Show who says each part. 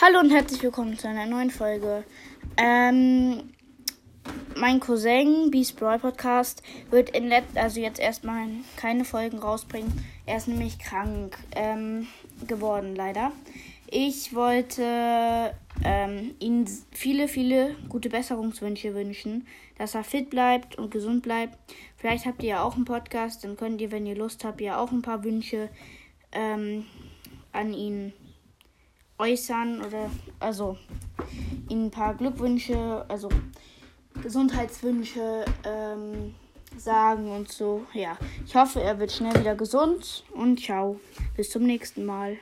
Speaker 1: Hallo und herzlich willkommen zu einer neuen Folge. Ähm, mein Cousin, Beast Brawl Podcast, wird in let also jetzt erstmal keine Folgen rausbringen. Er ist nämlich krank ähm, geworden, leider. Ich wollte ähm, ihm viele, viele gute Besserungswünsche wünschen, dass er fit bleibt und gesund bleibt. Vielleicht habt ihr ja auch einen Podcast, dann könnt ihr, wenn ihr Lust habt, ja auch ein paar Wünsche ähm, an ihn äußern oder also ihnen ein paar Glückwünsche, also Gesundheitswünsche ähm, sagen und so. Ja, ich hoffe, er wird schnell wieder gesund und ciao. Bis zum nächsten Mal.